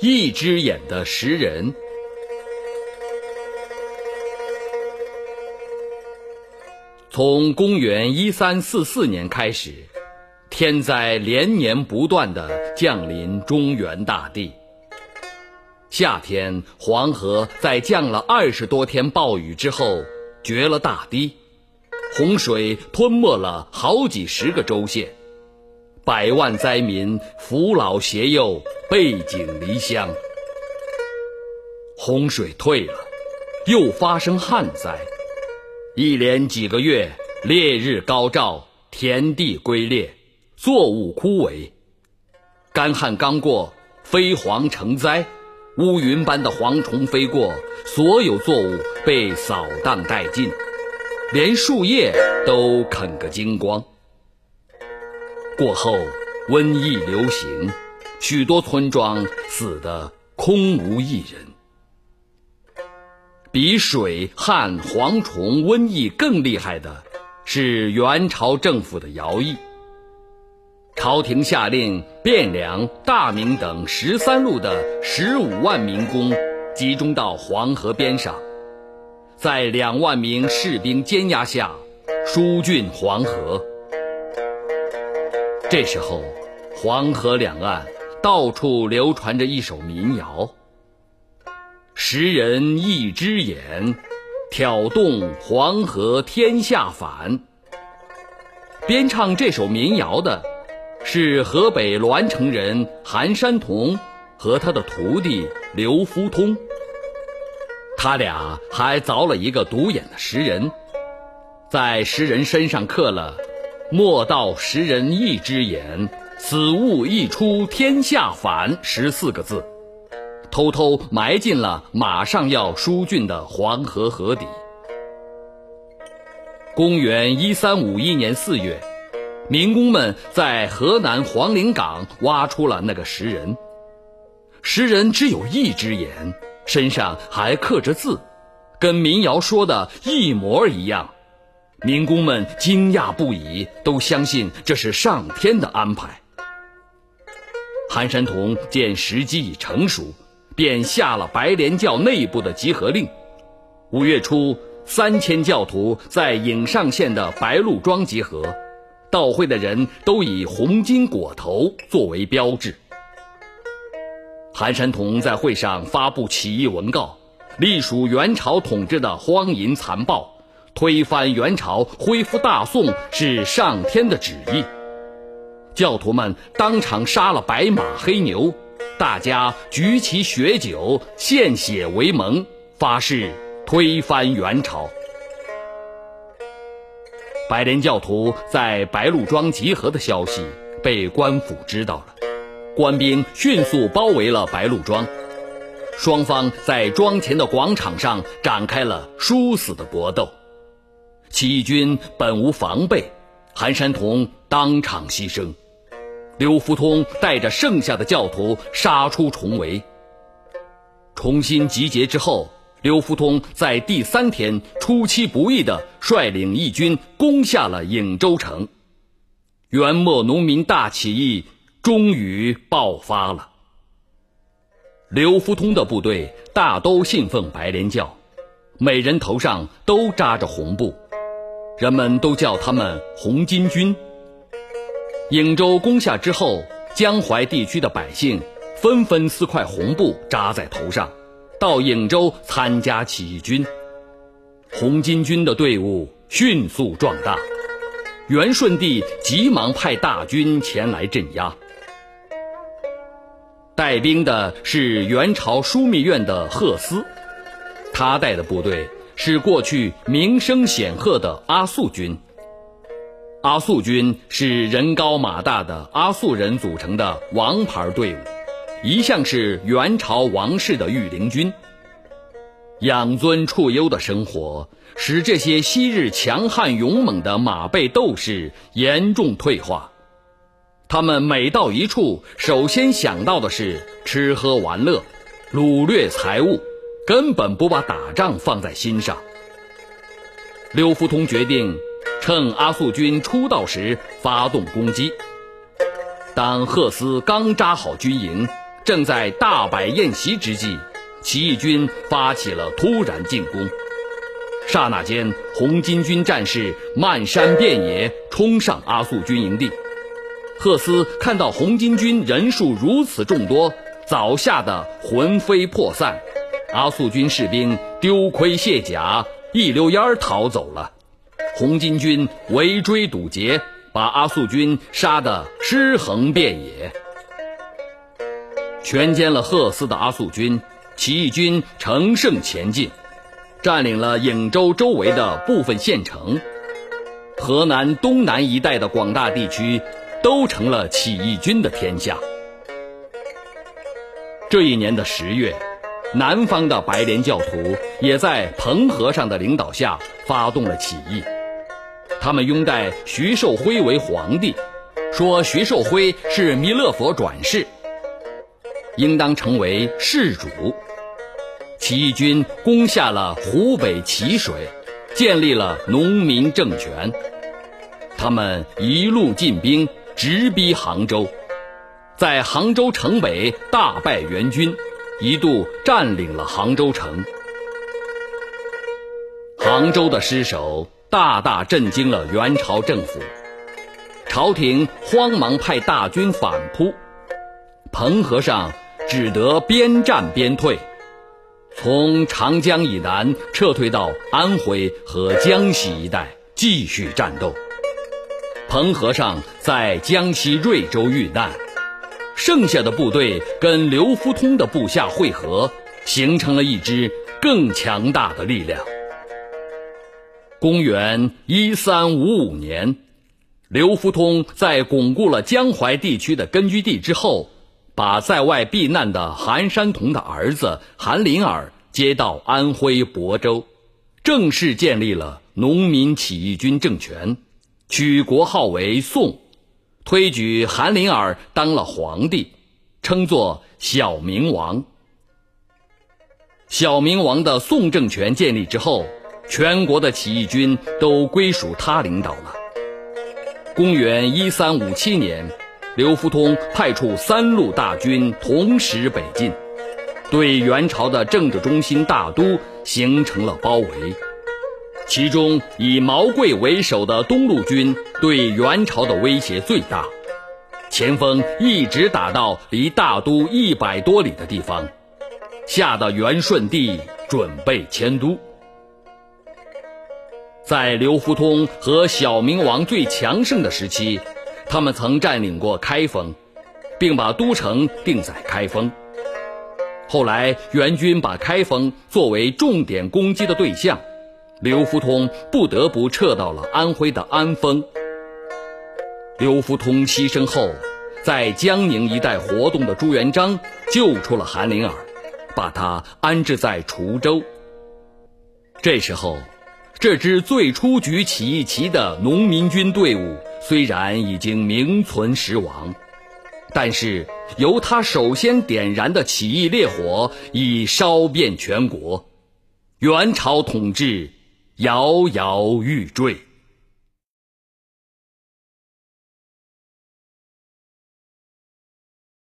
一只眼的食人。从公元一三四四年开始，天灾连年不断的降临中原大地。夏天，黄河在降了二十多天暴雨之后，决了大堤，洪水吞没了好几十个州县，百万灾民扶老携幼，背井离乡。洪水退了，又发生旱灾。一连几个月，烈日高照，田地龟裂，作物枯萎。干旱刚过，飞蝗成灾，乌云般的蝗虫飞过，所有作物被扫荡殆尽，连树叶都啃个精光。过后，瘟疫流行，许多村庄死得空无一人。比水旱、蝗虫、瘟疫更厉害的是元朝政府的徭役。朝廷下令汴梁、大名等十三路的十五万民工集中到黄河边上，在两万名士兵监押下疏浚黄河。这时候，黄河两岸到处流传着一首民谣。识人一只眼，挑动黄河天下反。编唱这首民谣的是河北栾城人韩山童和他的徒弟刘福通。他俩还凿了一个独眼的石人，在石人身上刻了“莫道识人一只眼，此物一出天下反”十四个字。偷偷埋进了马上要疏浚的黄河河底。公元一三五一年四月，民工们在河南黄陵岗挖出了那个石人。石人只有一只眼，身上还刻着字，跟民谣说的一模一样。民工们惊讶不已，都相信这是上天的安排。韩山童见时机已成熟。便下了白莲教内部的集合令。五月初，三千教徒在颍上县的白鹿庄集合，到会的人都以红巾裹头作为标志。韩山童在会上发布起义文告，隶属元朝统治的荒淫残暴，推翻元朝，恢复大宋是上天的旨意。教徒们当场杀了白马黑牛。大家举起血酒，献血为盟，发誓推翻元朝。白莲教徒在白鹿庄集合的消息被官府知道了，官兵迅速包围了白鹿庄，双方在庄前的广场上展开了殊死的搏斗。起义军本无防备，韩山童当场牺牲。刘福通带着剩下的教徒杀出重围。重新集结之后，刘福通在第三天出其不意地率领义军攻下了颍州城，元末农民大起义终于爆发了。刘福通的部队大都信奉白莲教，每人头上都扎着红布，人们都叫他们“红巾军”。颍州攻下之后，江淮地区的百姓纷纷撕块红布扎在头上，到颍州参加起义军。红巾军的队伍迅速壮大，元顺帝急忙派大军前来镇压。带兵的是元朝枢密院的贺思，他带的部队是过去名声显赫的阿速军。阿速军是人高马大的阿速人组成的王牌队伍，一向是元朝王室的御林军。养尊处优的生活使这些昔日强悍勇猛的马背斗士严重退化，他们每到一处，首先想到的是吃喝玩乐、掳掠财物，根本不把打仗放在心上。刘福通决定。趁阿速军出道时发动攻击。当赫斯刚扎好军营，正在大摆宴席之际，起义军发起了突然进攻。刹那间，红巾军战士漫山遍野冲上阿速军营地。赫斯看到红巾军人数如此众多，早吓得魂飞魄散。阿速军士兵丢盔卸甲，一溜烟儿逃走了。红巾军围追堵截，把阿速军杀得尸横遍野。全歼了赫斯的阿速军，起义军乘胜前进，占领了颍州周围的部分县城，河南东南一带的广大地区都成了起义军的天下。这一年的十月，南方的白莲教徒也在彭和尚的领导下发动了起义，他们拥戴徐寿辉为皇帝，说徐寿辉是弥勒佛转世。应当成为世主。起义军攻下了湖北蕲水，建立了农民政权。他们一路进兵，直逼杭州，在杭州城北大败元军，一度占领了杭州城。杭州的失守大大震惊了元朝政府，朝廷慌忙派大军反扑，彭和尚。只得边战边退，从长江以南撤退到安徽和江西一带继续战斗。彭和尚在江西瑞州遇难，剩下的部队跟刘福通的部下会合，形成了一支更强大的力量。公元一三五五年，刘福通在巩固了江淮地区的根据地之后。把在外避难的韩山童的儿子韩林儿接到安徽亳州，正式建立了农民起义军政权，取国号为宋，推举韩林儿当了皇帝，称作小明王。小明王的宋政权建立之后，全国的起义军都归属他领导了。公元一三五七年。刘福通派出三路大军同时北进，对元朝的政治中心大都形成了包围。其中以毛贵为首的东路军对元朝的威胁最大，前锋一直打到离大都一百多里的地方，吓得元顺帝准备迁都。在刘福通和小明王最强盛的时期。他们曾占领过开封，并把都城定在开封。后来元军把开封作为重点攻击的对象，刘福通不得不撤到了安徽的安丰。刘福通牺牲后，在江宁一带活动的朱元璋救出了韩林儿，把他安置在滁州。这时候，这支最初举起义旗的农民军队伍。虽然已经名存实亡，但是由他首先点燃的起义烈火已烧遍全国，元朝统治摇摇欲坠。